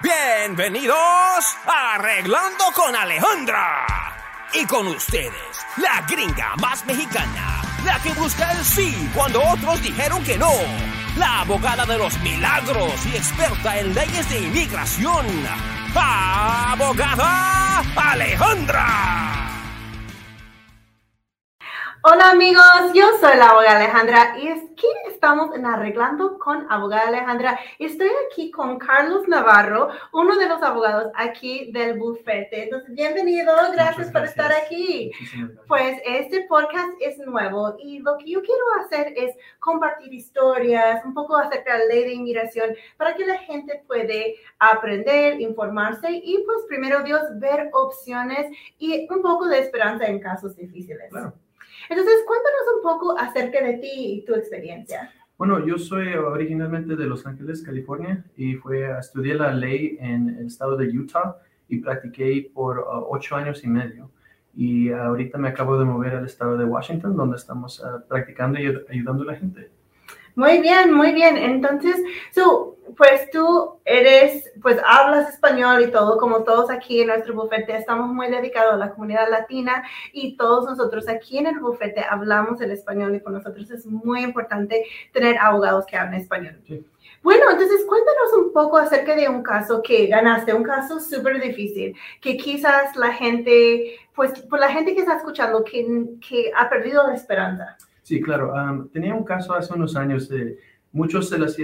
Bienvenidos a Arreglando con Alejandra. Y con ustedes, la gringa más mexicana, la que busca el sí cuando otros dijeron que no, la abogada de los milagros y experta en leyes de inmigración, abogada Alejandra. Hola amigos, yo soy la abogada Alejandra y aquí estamos en Arreglando con abogada Alejandra. Estoy aquí con Carlos Navarro, uno de los abogados aquí del bufete. Entonces, bienvenido, gracias, por estar aquí. Pues este podcast es nuevo y lo que yo quiero hacer es compartir historias, un poco acerca de la ley de inmigración para que la gente puede aprender, informarse y pues primero Dios ver opciones y un poco de esperanza en casos difíciles. Claro. Entonces, cuéntanos un poco acerca de ti y tu experiencia. Bueno, yo soy originalmente de Los Ángeles, California, y fue a estudiar la ley en el estado de Utah y practiqué por uh, ocho años y medio. Y ahorita me acabo de mover al estado de Washington, donde estamos uh, practicando y ayudando a la gente. Muy bien, muy bien. Entonces, so, pues tú eres, pues hablas español y todo, como todos aquí en nuestro bufete, estamos muy dedicados a la comunidad latina y todos nosotros aquí en el bufete hablamos el español y con nosotros es muy importante tener abogados que hablen español. Bueno, entonces cuéntanos un poco acerca de un caso que ganaste, un caso súper difícil, que quizás la gente, pues, por la gente que está escuchando, que, que ha perdido la esperanza. Sí, claro. tenía un caso hace unos años de muchos se les,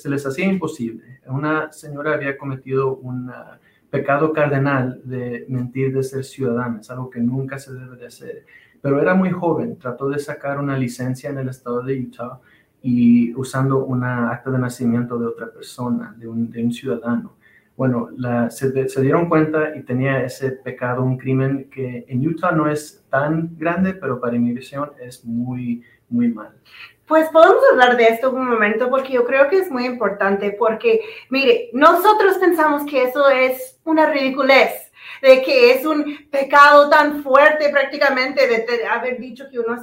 se les, hacía imposible. Una señora había cometido un uh, pecado cardenal de mentir de ser ciudadana, es algo que nunca se debe de hacer. Pero era muy joven, trató de sacar una licencia en el estado de Utah y usando una acta de nacimiento de otra persona, de un ciudadano. Bueno, la, se, se, dieron cuenta y tenía ese pecado, un crimen que en Utah no es tan grande, pero para inmigración es muy, muy mal. Pues podemos hablar de esto un momento porque yo creo que es muy importante porque, mire, nosotros pensamos que eso es una ridiculez de que es un pecado tan fuerte prácticamente de, haber dicho que uno es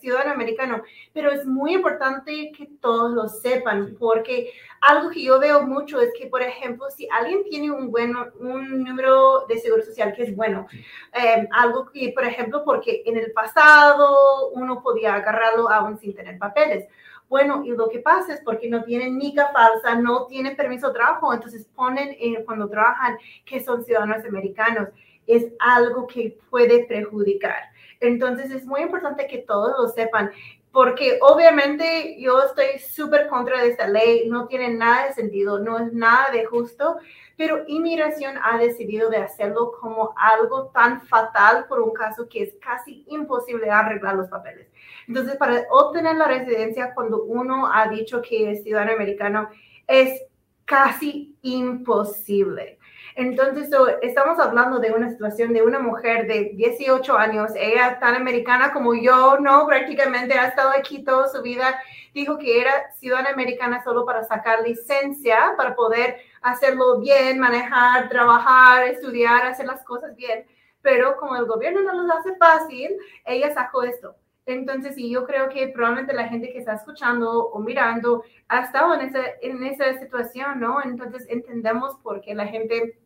ciudadano, americano, pero es muy importante que todos lo sepan, porque algo que yo veo mucho es que, por ejemplo, si alguien tiene un, bueno, un número de seguro social que es bueno, eh, algo que, por ejemplo, porque en el pasado uno podía agarrarlo aún sin tener papeles, bueno, y lo que pasa es porque no tienen nica falsa, no tienen permiso de trabajo, entonces ponen cuando trabajan que son ciudadanos americanos. Es algo que puede perjudicar. Entonces es muy importante que todos lo sepan porque obviamente yo estoy súper contra de esta ley, no tiene nada de sentido, no es nada de justo, pero inmigración ha decidido de hacerlo como algo tan fatal por un caso que es casi imposible arreglar los papeles. Entonces, para obtener la residencia, cuando uno ha dicho que es ciudadano americano, es casi imposible. Entonces, estamos hablando de una situación de una mujer de 18 años, ella tan americana como yo, no, prácticamente ha estado aquí toda su vida, dijo que era ciudadana americana solo para sacar licencia, para poder hacerlo bien, manejar, trabajar, estudiar, hacer las cosas bien, pero como el gobierno no los hace fácil, ella sacó esto. Entonces, sí, yo creo que probablemente la gente que está escuchando o mirando ha estado en esa, en esa situación, ¿no? Entonces, entendemos por qué la gente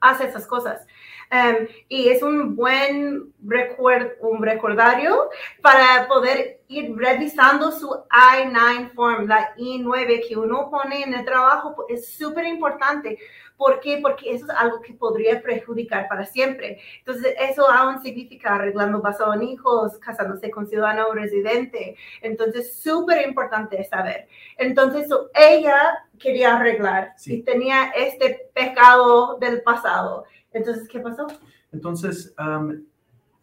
hace esas cosas. Um, y es un buen recuerdo, un recordario para poder ir revisando su I-9 form, la I-9 que uno pone en el trabajo, es súper importante ¿Por qué? Porque eso es algo que podría perjudicar para siempre. Entonces, eso aún significa arreglando basado en hijos, casándose con ciudadano residente. Entonces, súper importante saber. Entonces, ella quería arreglar y tenía este pecado del pasado. Entonces, ¿qué pasó? Entonces,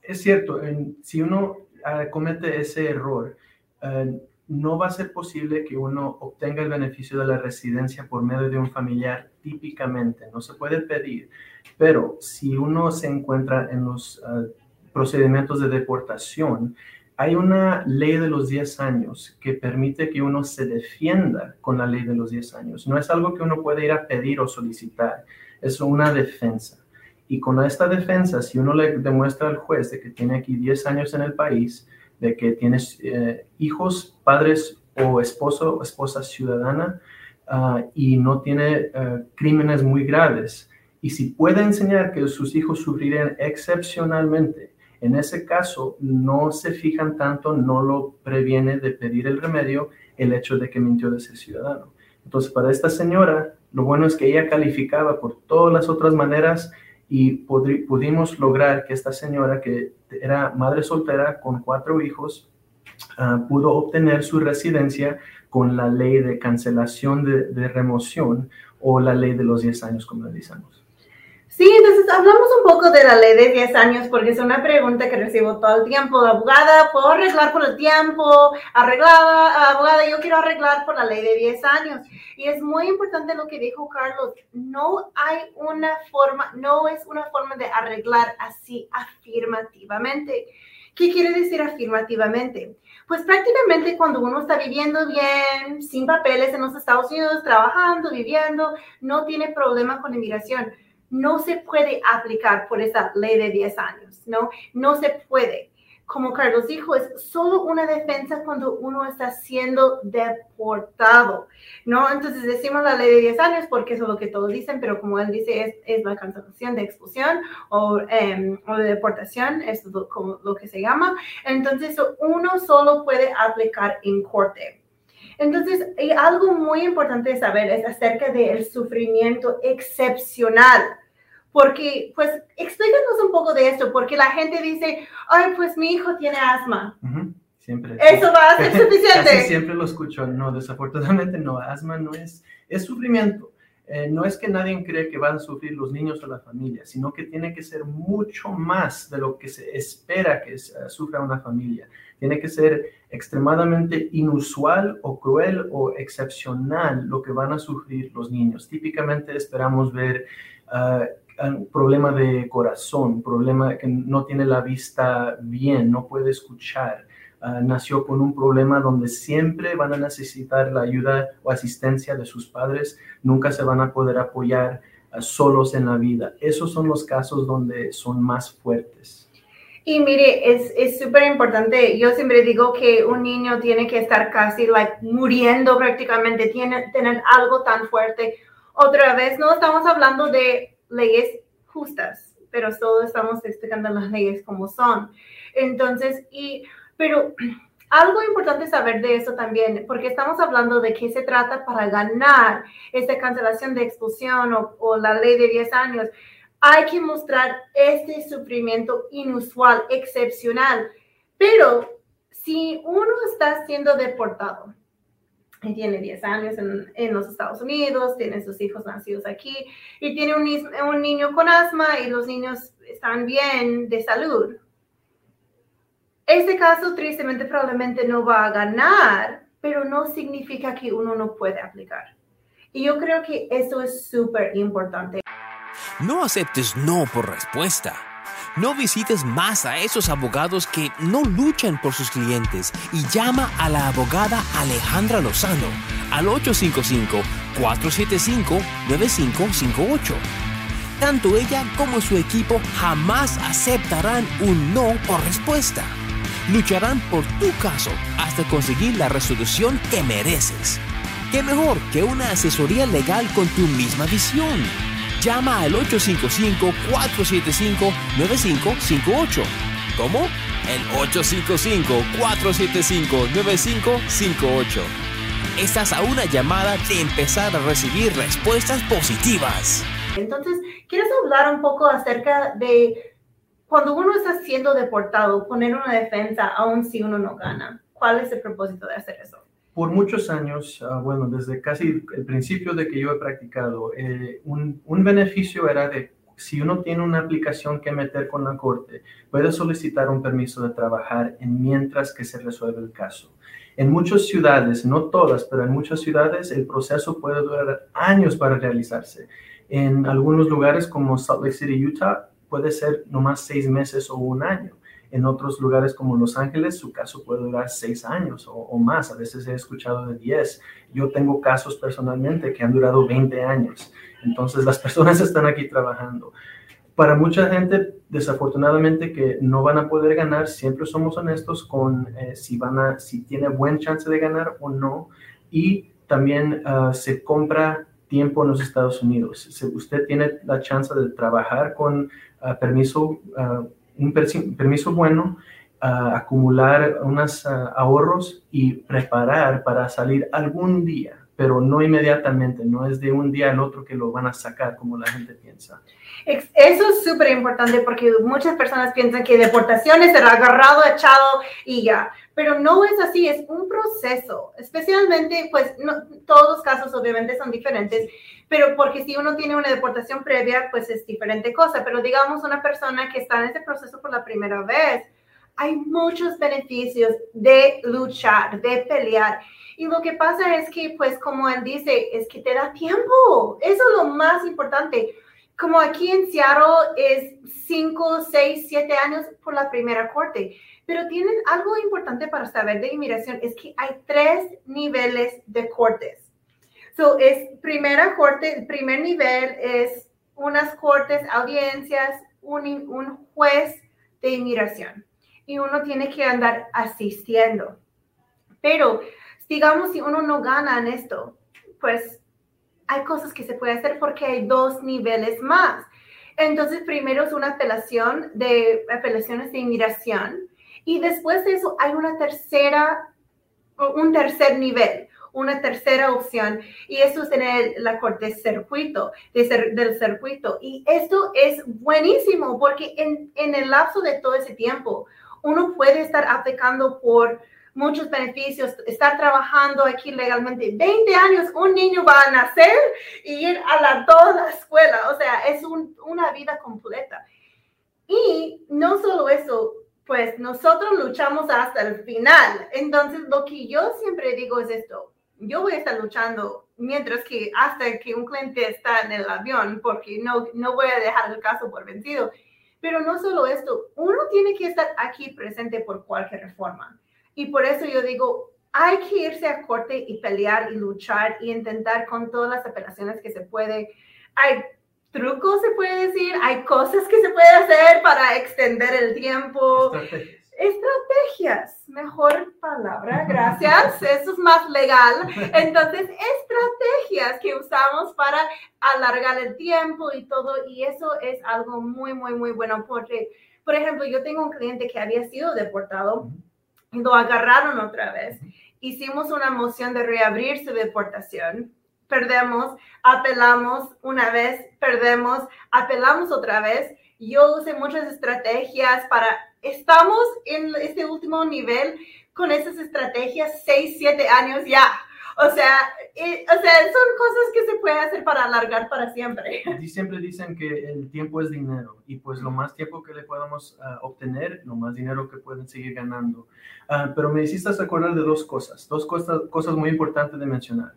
es cierto, si uno uh, comete ese error, uh, no va a ser posible que uno obtenga el beneficio de la residencia por medio de un familiar típicamente, no se puede pedir, pero si uno se encuentra en los ah, procedimientos de deportación, hay una ley de los 10 años que permite que uno se defienda con la ley de los 10 años. No es algo que uno puede ir a pedir o solicitar, es una defensa. Y con esta defensa, si uno le demuestra al juez de que tiene aquí 10 años en el país, de que tienes eh, hijos, padres o esposo o esposa ciudadana, ah, y no tiene ah, crímenes muy graves. Y si puede enseñar que sus hijos sufrirían excepcionalmente, en ese caso no se fijan tanto, no lo previene de pedir el remedio el hecho de que mintió de ser ciudadano. Entonces, para esta señora, lo bueno es que ella calificaba por todas las otras maneras y pudimos lograr que esta señora, que era madre soltera con cuatro hijos, ah, pudo obtener su residencia con la ley de cancelación de, remoción o la ley de los 10 años, como le decimos. Sí, entonces hablamos un poco de la ley de 10 años porque es una pregunta que recibo todo el tiempo. Abogada, ¿puedo arreglar por el tiempo? Arreglada, abogada, yo quiero arreglar por la ley de 10 años. Y es muy importante lo que dijo Carlos. No hay una forma, no es una forma de arreglar así afirmativamente. ¿Qué quiere decir afirmativamente? Pues prácticamente cuando uno está viviendo bien, sin papeles en los Estados Unidos, trabajando, viviendo, no tiene problema con inmigración no se puede aplicar por esa ley de 10 años, ¿no? No se puede. Como Carlos dijo, es solo una defensa cuando uno está siendo deportado, ¿no? Entonces decimos la ley de 10 años porque eso es lo que todos dicen, pero como él dice, es, la cancelación de expulsión o, em, o de deportación, es como lo que se llama. Entonces uno solo puede aplicar en corte. Entonces, algo muy importante de saber es acerca del sufrimiento excepcional. Porque, pues, explícanos un poco de esto, porque la gente dice, ay, pues mi hijo tiene asma. Siempre. Eso va a ser suficiente. Casi siempre lo escucho. No, desafortunadamente no. Asma no es, es sufrimiento. Eh, no es que nadie cree que van a sufrir los niños o la familia, sino que tiene que ser mucho más de lo que se espera que sufra una familia. Tiene que ser extremadamente inusual o cruel o excepcional lo que van a sufrir los niños. Típicamente esperamos ver uh, un problema de corazón, problema que no tiene la vista bien, no puede escuchar. Ah, nació con un problema donde siempre van a necesitar la ayuda o asistencia de sus padres, nunca se van a poder apoyar ah, solos en la vida. Esos son los casos donde son más fuertes. Y mire, es súper importante. Yo siempre digo que un niño tiene que estar casi like, muriendo prácticamente, tiene tener algo tan fuerte. Otra vez, no estamos hablando de leyes justas, pero todos estamos explicando las leyes como son. Entonces, y, pero algo importante saber de eso también, porque estamos hablando de qué se trata para ganar esta cancelación de expulsión o, o la ley de 10 años hay que mostrar este sufrimiento inusual, excepcional. Pero si uno está siendo deportado y tiene 10 años en, los Estados Unidos, tiene sus hijos nacidos aquí y tiene un, niño con asma y los niños están bien de salud, este caso tristemente probablemente no va a ganar, pero no significa que uno no puede aplicar. Y yo creo que eso es súper importante. No aceptes no por respuesta. No visites más a esos abogados que no luchan por sus clientes y llama a la abogada Alejandra Lozano al 855-475-9558. Tanto ella como su equipo jamás aceptarán un no por respuesta. Lucharán por tu caso hasta conseguir la resolución que mereces. ¿Qué mejor que una asesoría legal con tu misma visión? Llama al 855-475-9558. ¿Cómo? El 855-475-9558. Estás a una llamada de empezar a recibir respuestas positivas. Entonces, ¿quieres hablar un poco acerca de cuando uno está siendo deportado, poner una defensa aun si uno no gana? ¿Cuál es el propósito de hacer eso? Por muchos años, ah, bueno, desde casi el principio de que yo he practicado, eh, un, beneficio era de si uno tiene una aplicación que meter con la corte, puede solicitar un permiso de trabajar en mientras que se resuelve el caso. En muchas ciudades, no todas, pero en muchas ciudades el proceso puede durar años para realizarse. En algunos lugares como Salt Lake City, Utah, puede ser nomás seis meses o un año. En otros lugares como Los Ángeles, su caso puede durar seis años o, más. A veces he escuchado de diez. Yo tengo casos personalmente que han durado 20 años. Entonces, las personas están aquí trabajando. Para mucha gente, desafortunadamente, que no van a poder ganar, siempre somos honestos con eh, si, van a, si tiene buen chance de ganar o no. Y también ah, se compra tiempo en los Estados Unidos. Si usted tiene la chance de trabajar con ah, permiso, ah, un permiso bueno, acumular unos ahorros y preparar para salir algún día pero no inmediatamente, no es de un día al otro que lo van a sacar como la gente piensa. Eso es súper importante porque muchas personas piensan que deportación es el agarrado, echado y ya, pero no es así, es un proceso, especialmente, pues no, todos los casos obviamente son diferentes, pero porque si uno tiene una deportación previa, pues es diferente cosa, pero digamos una persona que está en este proceso por la primera vez, hay muchos beneficios de luchar, de pelear. Y lo que pasa es que, pues, como él dice, es que te da tiempo. Eso es lo más importante. Como aquí en Seattle es 5, 6, 7 años por la primera corte. Pero tienen algo importante para saber de inmigración, es que hay tres niveles de cortes. So, es primera corte, el primer nivel es unas cortes, audiencias, un, un juez de inmigración. Y uno tiene que andar asistiendo. Pero digamos, si uno no gana en esto, pues hay cosas que se puede hacer porque hay dos niveles más. Entonces, primero es una apelación de apelaciones de inmigración y después de eso hay una tercera, un tercer nivel, una tercera opción y eso es en la corte circuito, de del circuito. Y esto es buenísimo porque en, en el lapso de todo ese tiempo uno puede estar aplicando por muchos beneficios, estar trabajando aquí legalmente. 20 años, un niño va a nacer y ir a la, toda la escuela, o sea, es una vida completa. Y no solo eso, pues nosotros luchamos hasta el final. Entonces, lo que yo siempre digo es esto, yo voy a estar luchando mientras que hasta que un cliente está en el avión, porque no, no voy a dejar el caso por vencido. Pero no solo esto, uno tiene que estar aquí presente por cualquier reforma. Y por eso yo digo, hay que irse a corte y pelear y luchar y intentar con todas las apelaciones que se puede. Hay trucos, se puede decir, hay cosas que se puede hacer para extender el tiempo. Estrategias. Estrategias, mejor palabra, gracias. Eso es más legal. Entonces, estrategias que usamos para alargar el tiempo y todo. Y eso es algo muy, muy, muy bueno porque, por ejemplo, yo tengo un cliente que había sido deportado lo agarraron otra vez. Hicimos una moción de reabrir su deportación. Perdemos, apelamos una vez, perdemos, apelamos otra vez. Yo usé muchas estrategias para, estamos en este último nivel con esas estrategias, seis, siete años ya. O sea, o sea, son cosas que se puede hacer para alargar para siempre. Y siempre dicen que el tiempo es dinero y pues lo más tiempo que le podamos ah, obtener, lo más dinero que pueden seguir ganando. Uh, pero me hiciste acordar de dos cosas, dos cosas, cosas muy importantes de mencionar.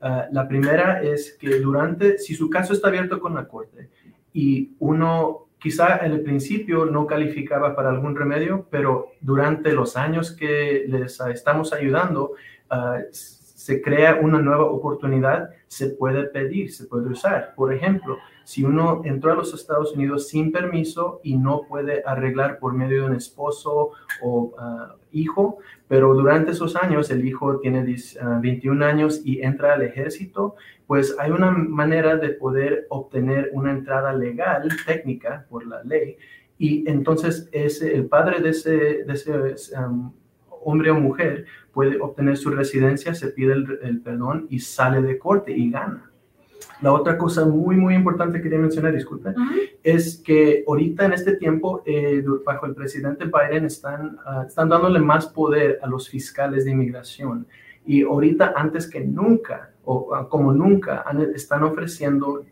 Uh, la primera es que durante, si su caso está abierto con la corte y uno quizá en el principio no calificaba para algún remedio, pero durante los años que les estamos ayudando, uh, se crea una nueva oportunidad, se puede pedir, se puede usar. Por ejemplo, si uno entró a los Estados Unidos sin permiso y no puede arreglar por medio de un esposo o ah, hijo, pero durante esos años el hijo tiene 21 ah, años y entra al ejército, pues hay una manera de poder obtener una entrada legal, técnica, por la ley. Y entonces ese, el padre de ese, de ese hombre o mujer puede obtener su residencia, se pide el, perdón y sale de corte y gana. La otra cosa muy, muy importante que quería mencionar, disculpe, es que ahorita en este tiempo, eh, bajo el presidente Biden, están, ah, están dándole más poder a los fiscales de inmigración. Y ahorita, antes que nunca, o como nunca, están ofreciendo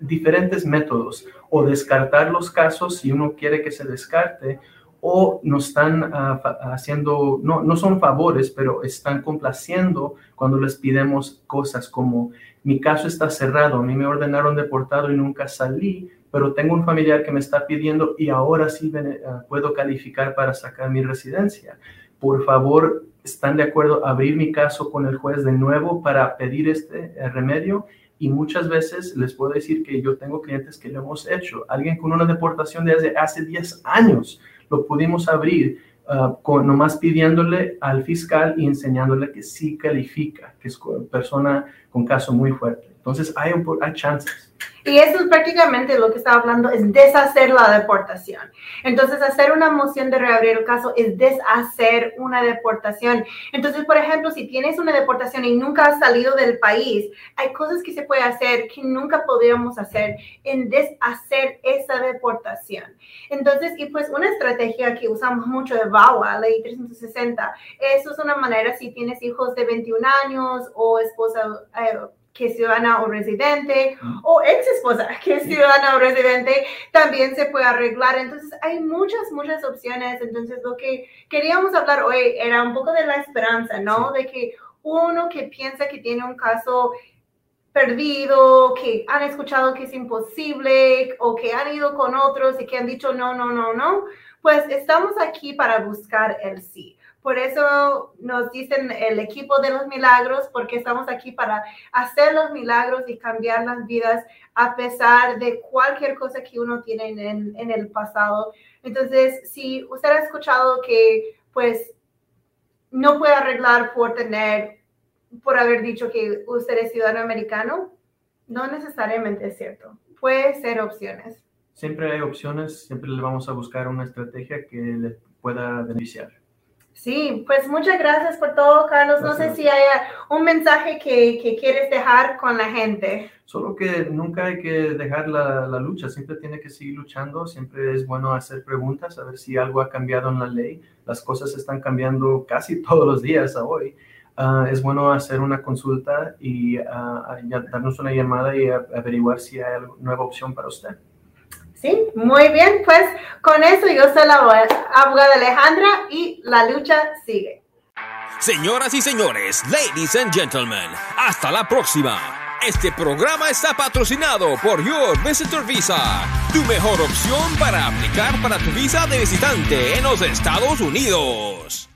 diferentes métodos o descartar los casos si uno quiere que se descarte o nos están ah, haciendo, no, no son favores, pero están complaciendo cuando les pidemos cosas como mi caso está cerrado, a mí me ordenaron deportado y nunca salí, pero tengo un familiar que me está pidiendo y ahora sí ah, puedo calificar para sacar mi residencia. Por favor, ¿están de acuerdo a abrir mi caso con el juez de nuevo para pedir este eh, remedio? Y muchas veces les puedo decir que yo tengo clientes que lo hemos hecho. Alguien con una deportación de hace, hace 10 años lo pudimos abrir uh, con, nomás pidiéndole al fiscal y enseñándole que sí califica, que es persona con caso muy fuerte. Entonces hay, hay chances. Y eso es prácticamente lo que estaba hablando, es deshacer la deportación. Entonces, hacer una moción de reabrir el caso es deshacer una deportación. Entonces, por ejemplo, si tienes una deportación y nunca has salido del país, hay cosas que se puede hacer que nunca podríamos hacer en deshacer esa deportación. Entonces, y pues una estrategia que usamos mucho de VAWA, ley 360, eso es una manera si tienes hijos de 21 años o esposa... Eh, que es ciudadana o residente, o ex esposa que es ciudadana o residente, también se puede arreglar. Entonces, hay muchas, muchas opciones. Entonces, lo que queríamos hablar hoy era un poco de la esperanza, ¿no? De que uno que piensa que tiene un caso perdido, que han escuchado que es imposible, o que han ido con otros y que han dicho no, no, no, no, pues estamos aquí para buscar el sí. Por eso nos dicen el equipo de los milagros, porque estamos aquí para hacer los milagros y cambiar las vidas a pesar de cualquier cosa que uno tiene en, en el pasado. Entonces, si usted ha escuchado que pues no puede arreglar por tener, por haber dicho que usted es ciudadano americano, no necesariamente es cierto. Puede ser opciones. Siempre hay opciones, siempre le vamos a buscar una estrategia que le pueda beneficiar. Sí, pues muchas gracias por todo, Carlos. No sé si hay un mensaje que, que, quieres dejar con la gente. Solo que nunca hay que dejar la, la, lucha, siempre tiene que seguir luchando, siempre es bueno hacer preguntas, a ver si algo ha cambiado en la ley. Las cosas están cambiando casi todos los días a hoy. Uh, es bueno hacer una consulta y uh, darnos una llamada y averiguar si hay nueva opción para usted. Sí, muy bien, pues con eso yo soy la abogada Alejandra y la lucha sigue. Señoras y señores, ladies and gentlemen, hasta la próxima. Este programa está patrocinado por Your Visitor Visa, tu mejor opción para aplicar para tu visa de visitante en los Estados Unidos.